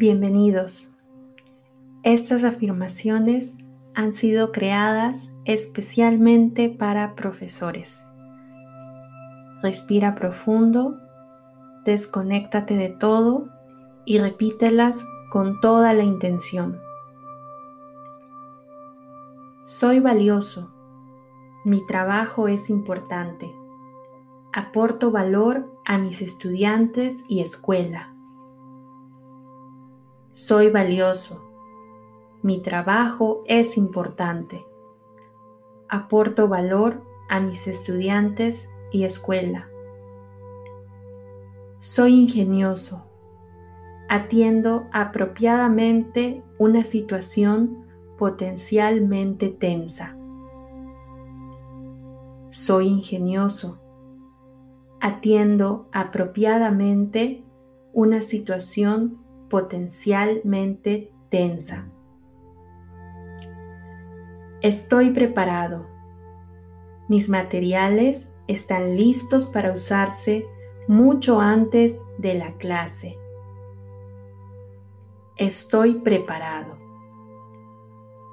Bienvenidos. Estas afirmaciones han sido creadas especialmente para profesores. Respira profundo, desconéctate de todo y repítelas con toda la intención. Soy valioso. Mi trabajo es importante. Aporto valor a mis estudiantes y escuela. Soy valioso. Mi trabajo es importante. Aporto valor a mis estudiantes y escuela. Soy ingenioso. Atiendo apropiadamente una situación potencialmente tensa. Soy ingenioso. Atiendo apropiadamente una situación potencialmente tensa. Estoy preparado. Mis materiales están listos para usarse mucho antes de la clase. Estoy preparado.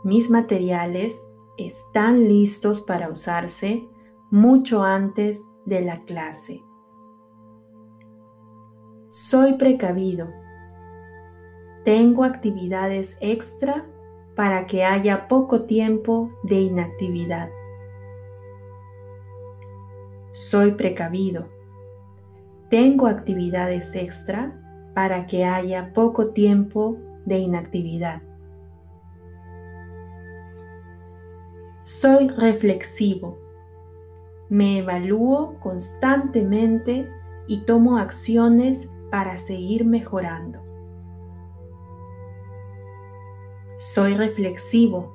Mis materiales están listos para usarse mucho antes de la clase. Soy precavido tengo actividades extra para que haya poco tiempo de inactividad. Soy precavido. Tengo actividades extra para que haya poco tiempo de inactividad. Soy reflexivo. Me evalúo constantemente y tomo acciones para seguir mejorando. Soy reflexivo,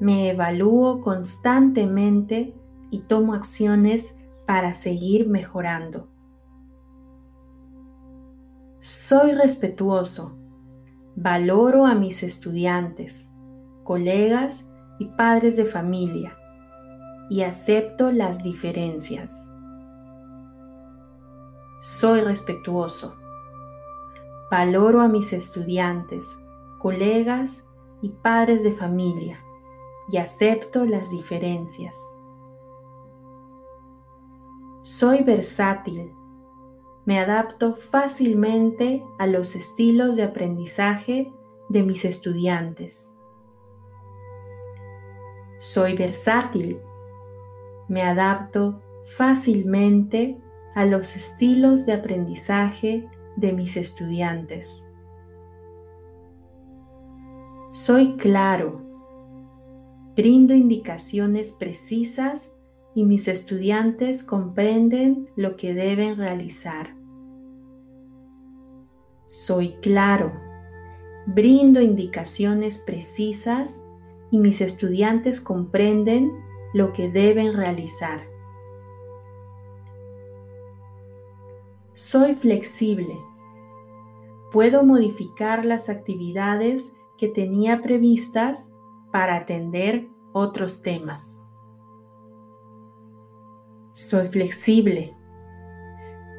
me evalúo constantemente y tomo acciones para seguir mejorando. Soy respetuoso, valoro a mis estudiantes, colegas y padres de familia y acepto las diferencias. Soy respetuoso, valoro a mis estudiantes, colegas y padres de familia y acepto las diferencias. Soy versátil. Me adapto fácilmente a los estilos de aprendizaje de mis estudiantes. Soy versátil. Me adapto fácilmente a los estilos de aprendizaje de mis estudiantes. Soy claro. Brindo indicaciones precisas y mis estudiantes comprenden lo que deben realizar. Soy claro. Brindo indicaciones precisas y mis estudiantes comprenden lo que deben realizar. Soy flexible. Puedo modificar las actividades tenía previstas para atender otros temas. Soy flexible.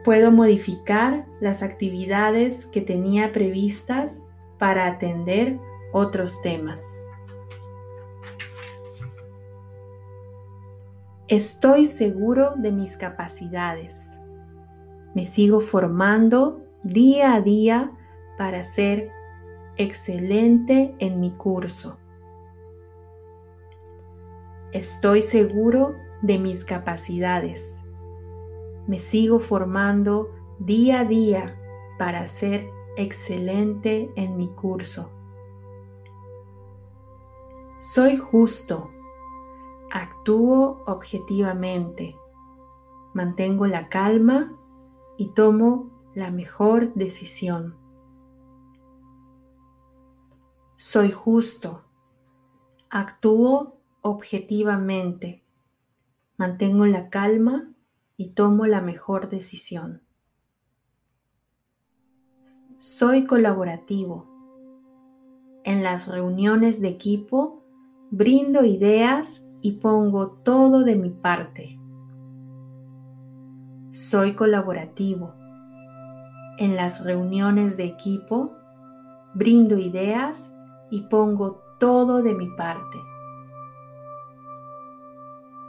Puedo modificar las actividades que tenía previstas para atender otros temas. Estoy seguro de mis capacidades. Me sigo formando día a día para ser excelente en mi curso. Estoy seguro de mis capacidades. Me sigo formando día a día para ser excelente en mi curso. Soy justo. Actúo objetivamente. Mantengo la calma y tomo la mejor decisión. Soy justo. Actúo objetivamente. Mantengo la calma y tomo la mejor decisión. Soy colaborativo. En las reuniones de equipo brindo ideas y pongo todo de mi parte. Soy colaborativo. En las reuniones de equipo brindo ideas y pongo todo de mi parte.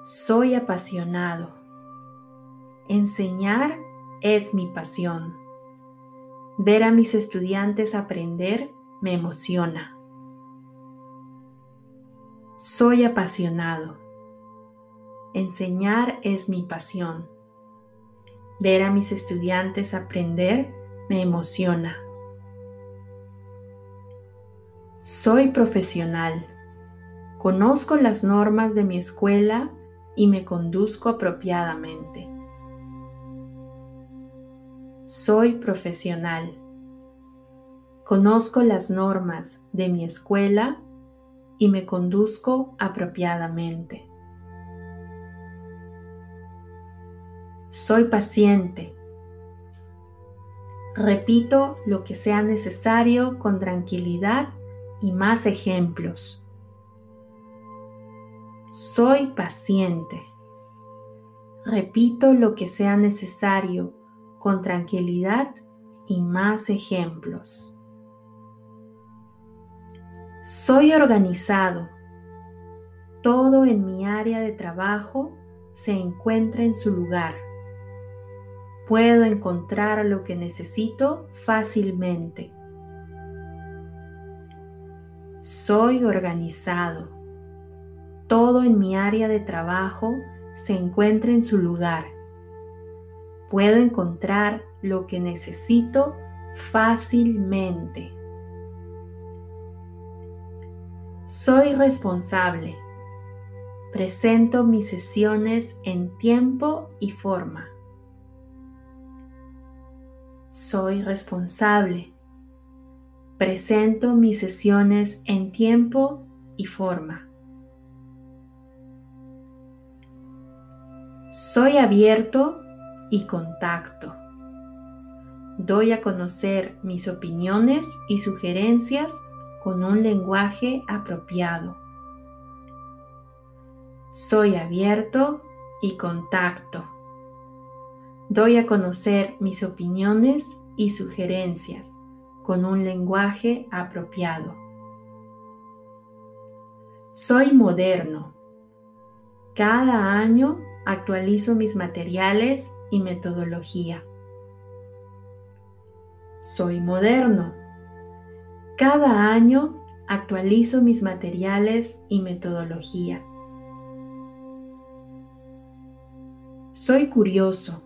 Soy apasionado. Enseñar es mi pasión. Ver a mis estudiantes aprender me emociona. Soy apasionado. Enseñar es mi pasión. Ver a mis estudiantes aprender me emociona. Soy profesional. Conozco las normas de mi escuela y me conduzco apropiadamente. Soy profesional. Conozco las normas de mi escuela y me conduzco apropiadamente. Soy paciente. Repito lo que sea necesario con tranquilidad y más ejemplos. Soy paciente. Repito lo que sea necesario con tranquilidad y más ejemplos. Soy organizado. Todo en mi área de trabajo se encuentra en su lugar. Puedo encontrar lo que necesito fácilmente. Soy organizado. Todo en mi área de trabajo se encuentra en su lugar. Puedo encontrar lo que necesito fácilmente. Soy responsable. Presento mis sesiones en tiempo y forma. Soy responsable. Presento mis sesiones en tiempo y forma. Soy abierto y contacto. Doy a conocer mis opiniones y sugerencias con un lenguaje apropiado. Soy abierto y contacto. Doy a conocer mis opiniones y sugerencias con un lenguaje apropiado. Soy moderno. Cada año actualizo mis materiales y metodología. Soy moderno cada año actualizo mis materiales y metodología. Soy curioso.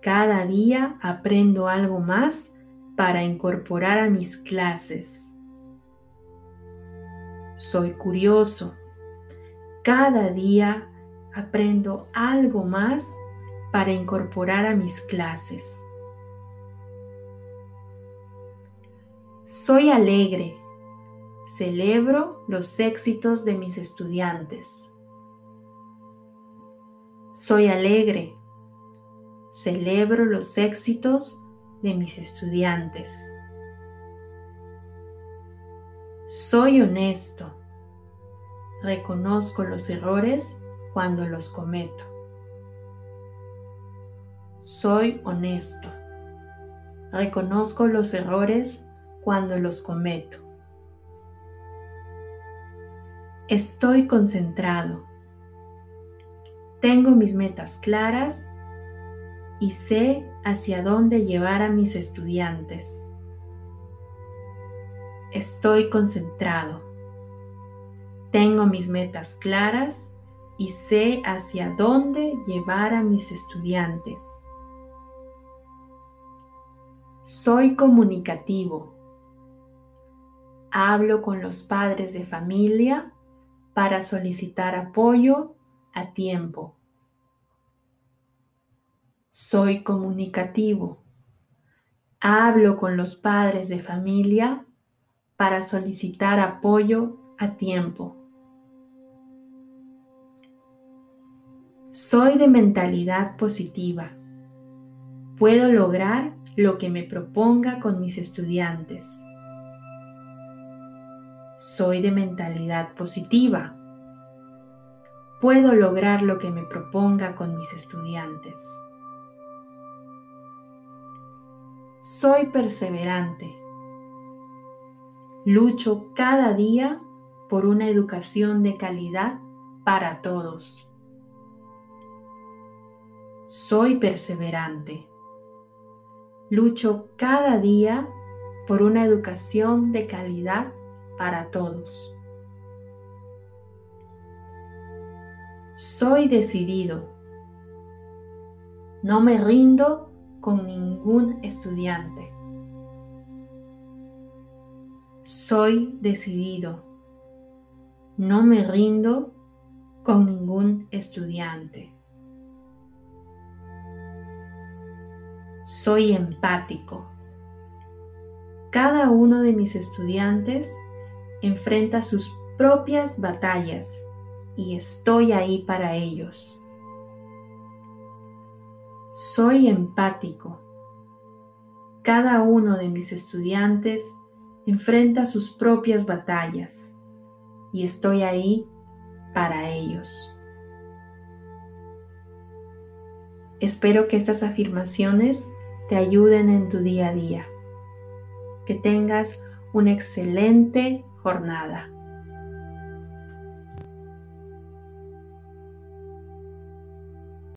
Cada día aprendo algo más para incorporar a mis clases. Soy curioso. Cada día aprendo algo más para incorporar a mis clases. Soy alegre. Celebro los éxitos de mis estudiantes. Soy alegre. Celebro los éxitos de mis estudiantes. Soy honesto. Reconozco los errores cuando los cometo. Soy honesto. Reconozco los errores cuando los cometo. Estoy concentrado. Tengo mis metas claras y sé hacia dónde llevar a mis estudiantes. Estoy concentrado. Tengo mis metas claras y sé hacia dónde llevar a mis estudiantes. Soy comunicativo. Hablo con los padres de familia para solicitar apoyo a tiempo. Soy comunicativo. Hablo con los padres de familia para solicitar apoyo a tiempo. Soy de mentalidad positiva. Puedo lograr lo que me proponga con mis estudiantes. Soy de mentalidad positiva. Puedo lograr lo que me proponga con mis estudiantes. Soy perseverante. Lucho cada día por una educación de calidad para todos. Soy perseverante. Lucho cada día por una educación de calidad para todos. Soy decidido. No me rindo con ningún estudiante. Soy decidido. No me rindo con ningún estudiante. Soy empático. Cada uno de mis estudiantes enfrenta sus propias batallas y estoy ahí para ellos. Soy empático. Cada uno de mis estudiantes enfrenta sus propias batallas y estoy ahí para ellos. Espero que estas afirmaciones te ayuden en tu día a día. Que tengas una excelente jornada.